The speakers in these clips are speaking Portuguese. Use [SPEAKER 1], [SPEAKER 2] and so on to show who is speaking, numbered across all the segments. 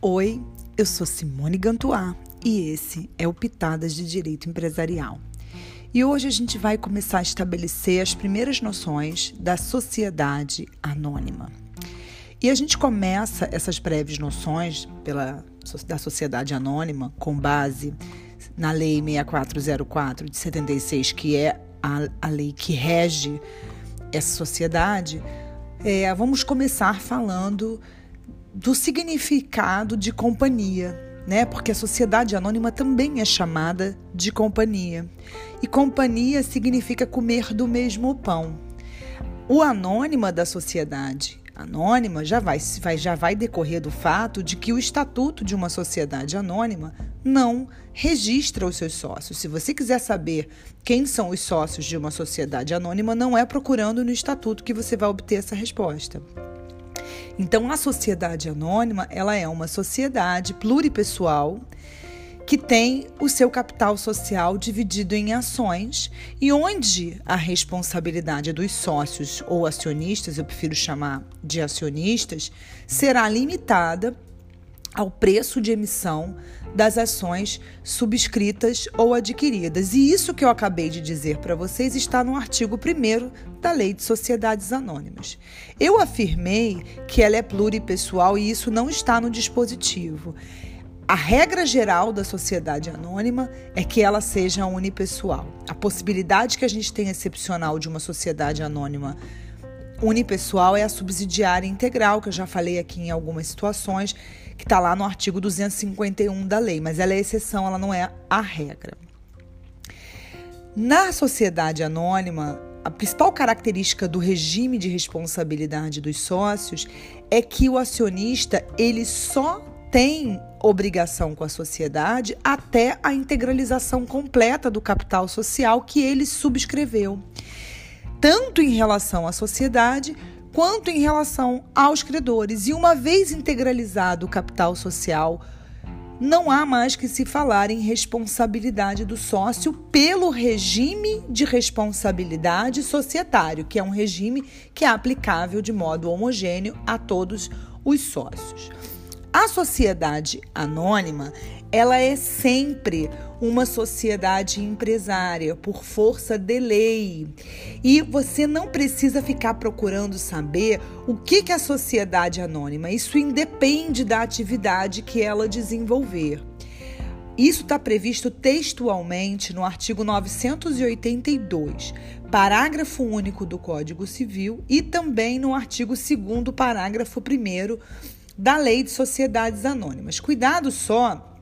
[SPEAKER 1] Oi, eu sou Simone Gantuá e esse é o Pitadas de Direito Empresarial. E hoje a gente vai começar a estabelecer as primeiras noções da sociedade anônima. E a gente começa essas breves noções pela, da sociedade anônima com base na Lei 6404 de 76, que é a, a lei que rege essa sociedade. É, vamos começar falando do significado de companhia, né? Porque a sociedade anônima também é chamada de companhia. E companhia significa comer do mesmo pão. O anônima da sociedade anônima já vai, já vai decorrer do fato de que o estatuto de uma sociedade anônima não registra os seus sócios. Se você quiser saber quem são os sócios de uma sociedade anônima, não é procurando no estatuto que você vai obter essa resposta. Então, a sociedade anônima, ela é uma sociedade pluripessoal que tem o seu capital social dividido em ações e onde a responsabilidade dos sócios ou acionistas, eu prefiro chamar de acionistas, será limitada ao preço de emissão das ações subscritas ou adquiridas. E isso que eu acabei de dizer para vocês está no artigo 1 da Lei de Sociedades Anônimas. Eu afirmei que ela é pluripessoal e isso não está no dispositivo. A regra geral da sociedade anônima é que ela seja unipessoal. A possibilidade que a gente tem excepcional de uma sociedade anônima unipessoal é a subsidiária integral, que eu já falei aqui em algumas situações, que está lá no artigo 251 da lei, mas ela é exceção, ela não é a regra. Na sociedade anônima, a principal característica do regime de responsabilidade dos sócios é que o acionista ele só tem obrigação com a sociedade até a integralização completa do capital social que ele subscreveu tanto em relação à sociedade quanto em relação aos credores. E uma vez integralizado o capital social, não há mais que se falar em responsabilidade do sócio pelo regime de responsabilidade societário, que é um regime que é aplicável de modo homogêneo a todos os sócios. A sociedade anônima, ela é sempre uma sociedade empresária por força de lei. E você não precisa ficar procurando saber o que é a sociedade anônima. Isso independe da atividade que ela desenvolver. Isso está previsto textualmente no artigo 982, parágrafo único do Código Civil e também no artigo 2 parágrafo 1 da Lei de Sociedades Anônimas. Cuidado só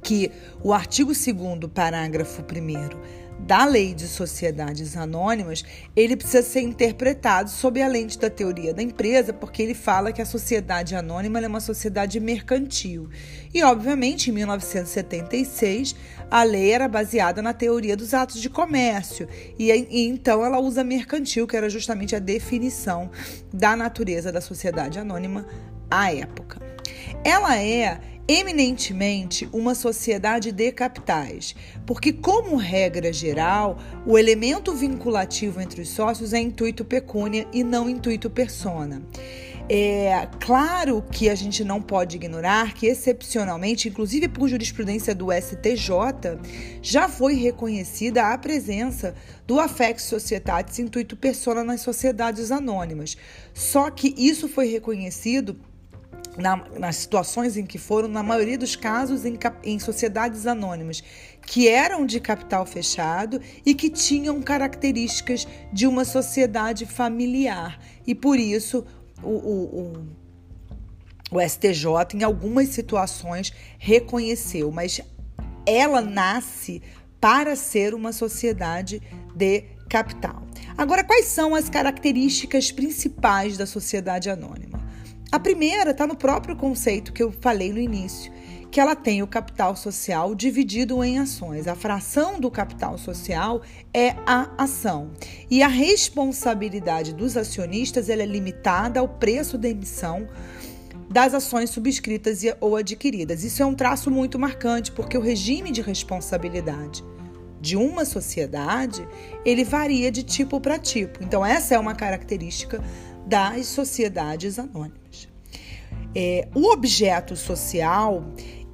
[SPEAKER 1] que o artigo 2 parágrafo 1 da Lei de Sociedades Anônimas, ele precisa ser interpretado sob a lente da teoria da empresa, porque ele fala que a sociedade anônima é uma sociedade mercantil. E, obviamente, em 1976, a lei era baseada na teoria dos atos de comércio, e, e então ela usa mercantil, que era justamente a definição da natureza da sociedade anônima à época. Ela é eminentemente uma sociedade de capitais, porque, como regra geral, o elemento vinculativo entre os sócios é intuito pecúnia e não intuito persona. É claro que a gente não pode ignorar que, excepcionalmente, inclusive por jurisprudência do STJ, já foi reconhecida a presença do affect societatis intuito persona nas sociedades anônimas. Só que isso foi reconhecido na, nas situações em que foram, na maioria dos casos, em, em sociedades anônimas, que eram de capital fechado e que tinham características de uma sociedade familiar. E por isso o, o, o, o STJ, em algumas situações, reconheceu, mas ela nasce para ser uma sociedade de capital. Agora, quais são as características principais da sociedade anônima? A primeira está no próprio conceito que eu falei no início, que ela tem o capital social dividido em ações. A fração do capital social é a ação. E a responsabilidade dos acionistas é limitada ao preço da emissão das ações subscritas ou adquiridas. Isso é um traço muito marcante, porque o regime de responsabilidade de uma sociedade, ele varia de tipo para tipo. Então essa é uma característica das sociedades anônimas. É, o objeto social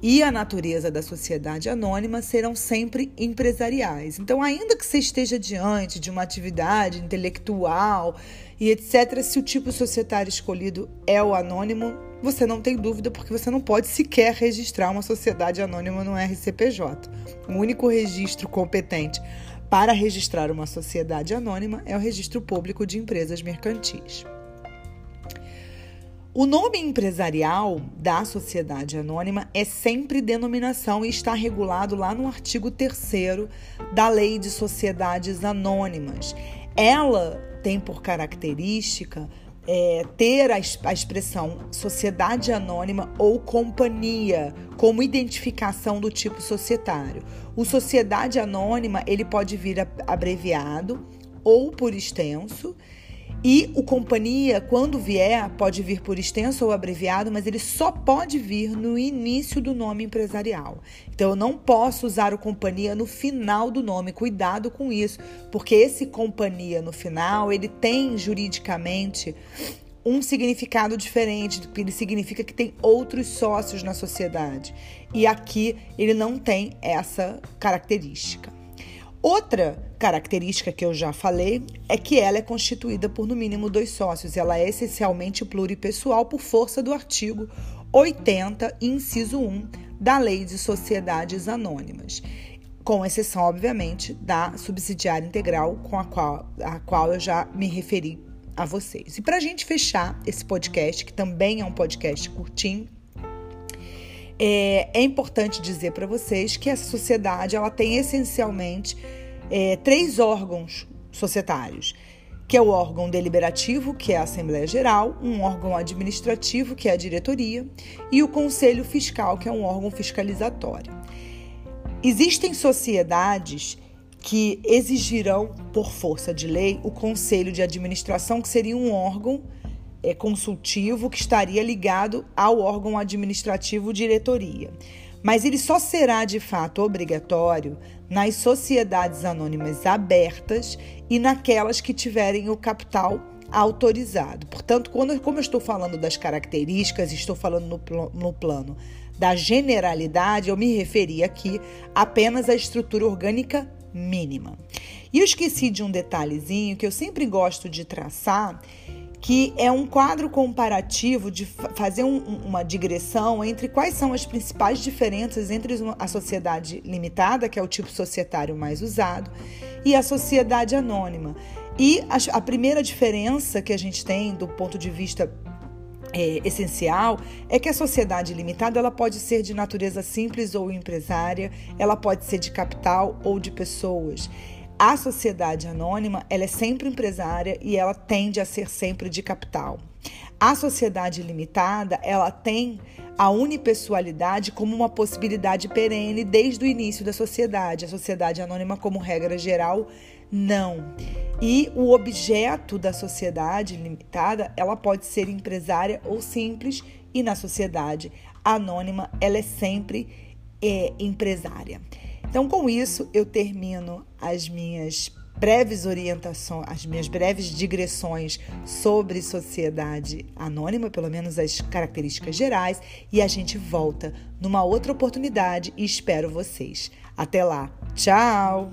[SPEAKER 1] e a natureza da sociedade anônima serão sempre empresariais. Então, ainda que você esteja diante de uma atividade intelectual e etc., se o tipo societário escolhido é o anônimo, você não tem dúvida, porque você não pode sequer registrar uma sociedade anônima no RCPJ. O único registro competente para registrar uma sociedade anônima é o Registro Público de Empresas Mercantis. O nome empresarial da sociedade anônima é sempre denominação e está regulado lá no artigo 3 da Lei de Sociedades Anônimas. Ela tem por característica é, ter a, a expressão sociedade anônima ou companhia como identificação do tipo societário. O sociedade anônima ele pode vir abreviado ou por extenso e o companhia, quando vier, pode vir por extenso ou abreviado, mas ele só pode vir no início do nome empresarial. Então eu não posso usar o companhia no final do nome. Cuidado com isso, porque esse companhia no final, ele tem juridicamente um significado diferente, ele significa que tem outros sócios na sociedade. E aqui ele não tem essa característica. Outra característica que eu já falei é que ela é constituída por no mínimo dois sócios. Ela é essencialmente pluripessoal por força do artigo 80, inciso 1 da Lei de Sociedades Anônimas, com exceção, obviamente, da subsidiária integral com a qual, a qual eu já me referi a vocês. E para a gente fechar esse podcast, que também é um podcast curtinho, é, é importante dizer para vocês que essa sociedade ela tem essencialmente é, três órgãos societários, que é o órgão deliberativo, que é a Assembleia Geral, um órgão administrativo, que é a diretoria, e o Conselho Fiscal, que é um órgão fiscalizatório. Existem sociedades que exigirão, por força de lei, o Conselho de Administração, que seria um órgão é, consultivo que estaria ligado ao órgão administrativo diretoria. Mas ele só será de fato obrigatório nas sociedades anônimas abertas e naquelas que tiverem o capital autorizado. Portanto, quando, como eu estou falando das características, estou falando no, no plano da generalidade, eu me referi aqui apenas à estrutura orgânica mínima. E eu esqueci de um detalhezinho que eu sempre gosto de traçar, que é um quadro comparativo de fazer um, uma digressão entre quais são as principais diferenças entre a sociedade limitada, que é o tipo societário mais usado, e a sociedade anônima. E a, a primeira diferença que a gente tem do ponto de vista é, essencial é que a sociedade limitada ela pode ser de natureza simples ou empresária, ela pode ser de capital ou de pessoas. A sociedade anônima, ela é sempre empresária e ela tende a ser sempre de capital. A sociedade limitada, ela tem a unipessoalidade como uma possibilidade perene desde o início da sociedade. A sociedade anônima, como regra geral, não. E o objeto da sociedade limitada, ela pode ser empresária ou simples, e na sociedade anônima, ela é sempre é, empresária. Então, com isso, eu termino as minhas breves orientações, as minhas breves digressões sobre sociedade anônima, pelo menos as características gerais, e a gente volta numa outra oportunidade e espero vocês. Até lá. Tchau!